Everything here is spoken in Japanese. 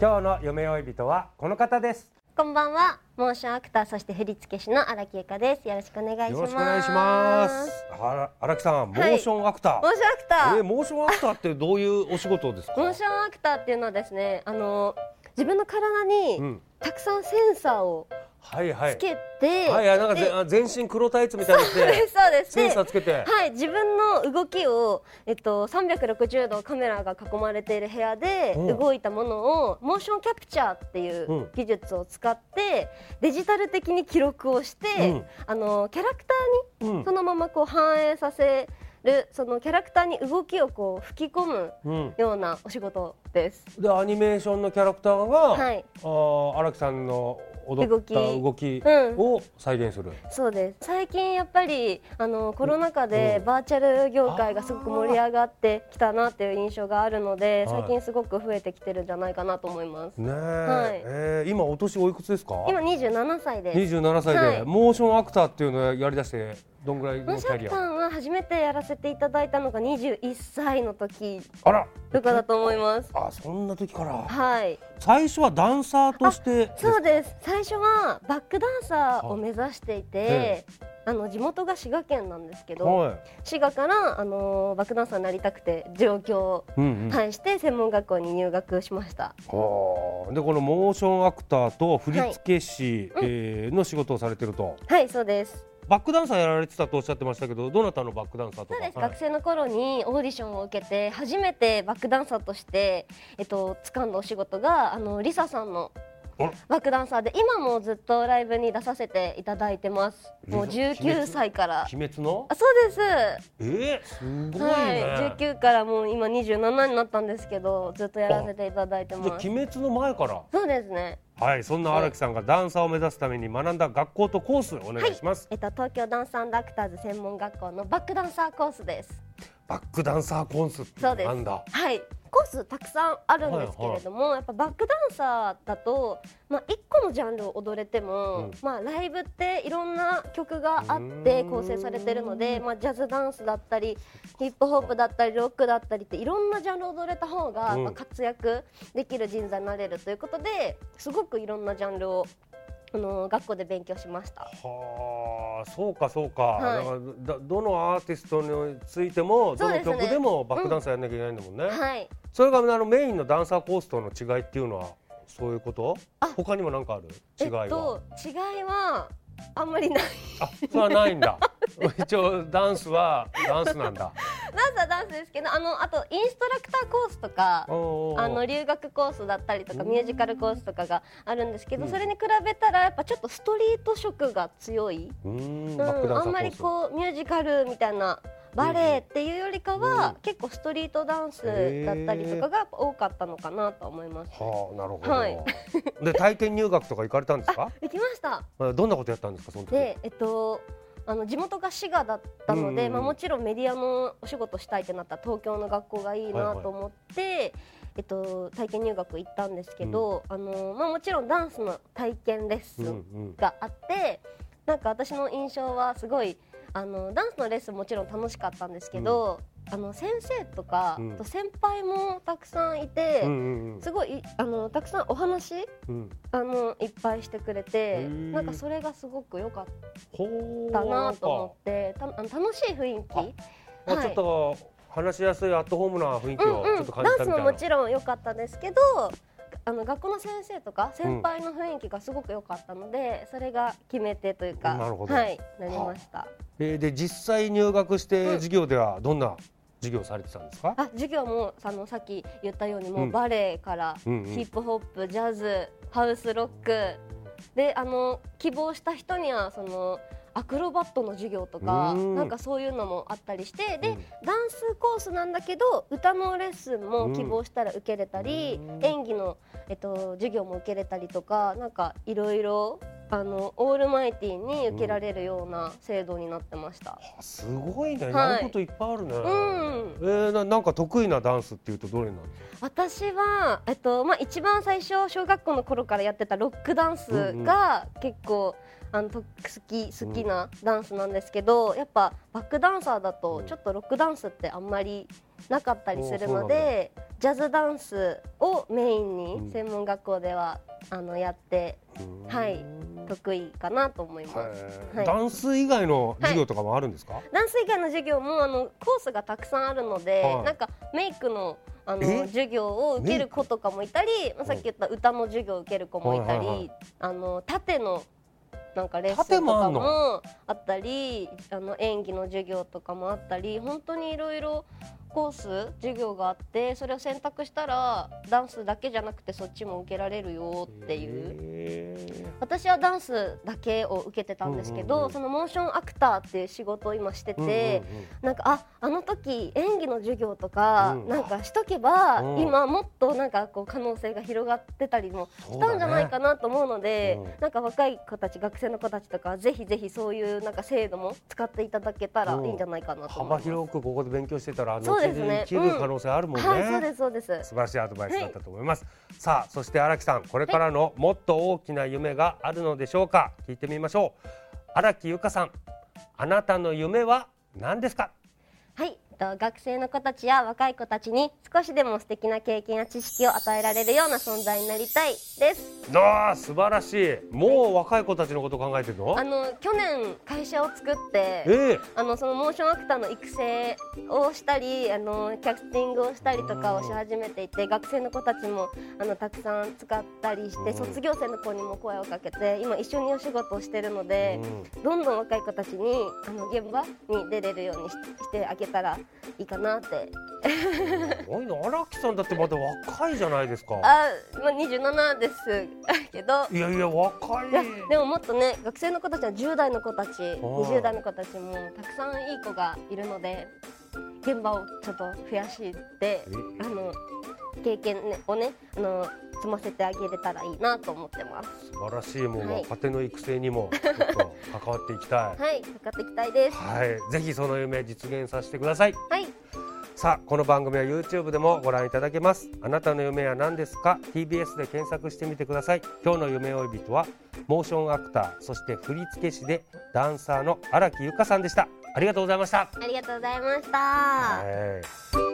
今日の夢追い人はこの方です。こんばんは、モーションアクターそして振付師の荒木結花です。よろしくお願いします。よろしくお願いします。荒木さんモーションアクター、モーションアクター、えーモーションアクターってどういうお仕事ですか？モーションアクターっていうのはですね、あの自分の体にうん。たくさんセンサーをはいはい。つけて、はいはいなんか全身黒タイツみたいにしそうですて そうです。センサーでつけて。はい、自分の動きを、えっと、360度カメラが囲まれている部屋でうん。動いたものをモーションキャプチャーっていううん。技術を使ってデジタル的に記録をして、うん。あのキャラクターにうん。そのままこう反映させるそのキャラクターに動きをこう吹き込むうん。ようなお仕事です。でアニメーションのキャラクターが、はい、あー荒木さんの踊った動動きうん。を再現する、そうです。最近やっぱりあのコロナ禍でうん。バーチャル業界がすごく盛り上がってきたなっていう印象があるので、はい。最近すごく増えてきてるんじゃないかなと思います。ねえ、はい。えー今お年おいくつですか？今27歳です。27歳で、はい。モーションアクターっていうのをやりだしてどんぐらいのキャリア？は初めてやらせていただいたのが21歳の時あら！とかだと思います。あそんな時から？はい。最初はダンサーとしてそうです。最初はバックダンサーを目指していてあの地元が滋賀県なんですけど、はい。滋賀からあのバックダンサーになりたくて上京、うんうん。はい、して専門学校に入学しました。はあでこのモーションアクターと振付師、はい。えーの仕事をされてると？はいそうですバックダンサーやられてたとおっしゃってましたけどどなたのバックダンサーとか？そうです、はい学生の頃にオーディションを受けて初めてバックダンサーとして、えっと掴んだお仕事があのリサさんのバックダンサーで今もずっとライブに出させていただいてます。もうリサ19歳から。鬼滅の？あそうです。えー、すごいね、はい、19からもう今27になったんですけどずっとやらせていただいてます。あ鬼滅の前から。そうですね。はいそんな荒木さんがダンサーを目指すために学んだ学校とコースお願いします、えっと東京ダンスアクターズ専門学校のバックダンサーコースです。バックダンサーコースそうです。はいコースたくさんあるんですけれども、やっぱバックダンサーだと、まあ、1個のジャンルを踊れても、うん。まあ、ライブっていろんな曲があってうん。構成されてるので、まあ、ジャズダンスだったりヒップホップだったりロックだったりっていろんなジャンルを踊れた方が、うん。まあ活躍できる人材になれるということですごくいろんなジャンルをあの学校で勉強しました。はあそうかそうか、はい。だからだどのアーティストについてもどの曲でもバックダンサーやんなきゃいけないんだもんね、はい。それがあのメインのダンサーコースとの違いっていうのはそういうこと？あ。他にも何かある？違いは、えっと、違いはあんまりない。あそれはないんだ 一応ダンスはダンスなんだ。ダンスはダンスですけどあのあとインストラクターコースとかあの留学コースだったりとかうん。ミュージカルコースとかがあるんですけど、うん。それに比べたらやっぱちょっとストリート色が強い、あんまりこうミュージカルみたいなバレエっていうよりかは、うん。結構ストリートダンスだったりとかが多かったのかなと思います。はあなるほど、はい。で体験入学とか行かれたんですか？行きました。あどんなことやったんですかその時？で、えっと、あの地元が滋賀だったので、うんまあ、もちろんメディアのお仕事したいってなったら東京の学校がいいなと思って、えっと、体験入学行ったんですけど、あのまあ、もちろんダンスの体験レッスうんうンんがあって、なんか私の印象はすごいあのダンスのレッスンもちろん楽しかったんですけど、あの先生とか、と先輩もたくさんいて、うんうんうん。すごいあのたくさんお話うん。あのいっぱいしてくれてなんかそれがすごく良かったなと思ってたあの楽しい雰囲気。あちょっと話しやすいアットホームな雰囲気をちょっと感じたみたいな、ダンスももちろん良かったですけどあの学校の先生とか先輩の雰囲気がすごく良かったので、それが決め手というかなるほど。はいなりました。えーで実際入学して授業ではどんな授業をされてたんですか、あ授業もあのさっき言ったようにもううん。バレエからヒップホップ、ジャズハウスロックであの希望した人にはそのアクロバットの授業とかうん。なんかそういうのもあったりしてで、うん。ダンスコースなんだけど歌のレッスンも希望したら受けれたり、うん。演技の、えっと、授業も受けれたりとかなんかいろいろあのオールマイティーに受けられるような制度になってました。あすごいね、はい。やることいっぱいあるね、うん。えーななんか得意なダンスっていうとどれな私は、えっとまあ、一番最初小学校の頃からやってたロックダンスが結構、あのと好き好きなダンスなんですけど、やっぱバックダンサーだとちょっとロックダンスってあんまりなかったりするのでジャズダンスをメインうん。に専門学校ではあのやってはい得意かなと思います。はい。はい。ダンス以外の授業とかもあるんですか、ダンス以外の授業もあのコースがたくさんあるので、はい。なんかメイクのあえ？の授業を受ける子とかもいたり、まあ、さっき言った歌の授業を受ける子もいたり、はいはいはい。あの縦のなんかレッス縦ンとかもあったりあの演技の授業とかもあったり本当にいろいろコース授業があってそれを選択したらダンスだけじゃなくてそっちも受けられるよっていう。へ私はダンスだけを受けてたんですけど、そのモーションアクターっていう仕事を今してて、ーうなんかああの時演技の授業とか、うん。なんかしとけば、うん。今もっとなんかこう可能性が広がってたりもしたんじゃないかなと思うのでなんか若い子たち学生の子たちとかはぜひぜひそういうなんか制度も使っていただけたらいいんじゃないかなと思い幅ます。広くここで勉強してたら後ですね。生きる可能性あるもんね、はいそうですそうです。素晴らしいアドバイスだったと思います、さあそして荒木さんこれからのもっと大きな夢があるのでしょうか？聞いてみましょう。荒木由香さんあなたの夢は何ですか？と学生の子たちや若い子たちに少しでも素敵な経験や知識を与えられるような存在になりたいです。ああ素晴らしい。もう若い子たちのこと考えてるの？あの去年会社を作ってええ。あのそのモーションアクターの育成をしたりあのキャスティングをしたりとかをし始めていて学生の子たちもあのたくさん使ったりしてうん。卒業生の子にも声をかけて今一緒にお仕事をしてるのでうん。どんどん若い子たちにあの現場に出れるようにししてあげたらいいかなって。すごいな。荒木さんだってまだ若いじゃないですか。あ、まあ、27ですけど。いやいや若い。でももっとね学生の子たちは10代の子たち20代の子たちもたくさんいい子がいるので現場をちょっと増やしてあの経験、ね、をねあの積ませてあげれたらいいなと思ってます。素晴らしいもうはい。若手の育成にもちょっと関わっていきたい。はいかかっていきたいです。はい。ぜひその夢実現させてください。はい。さあこの番組は YouTube でもご覧いただけます。あなたの夢は何ですか？TBS で検索してみてください。今日の夢追い人はモーションアクターそして振付師でダンサーの荒木由香さんでした。ありがとうございました。ありがとうございました、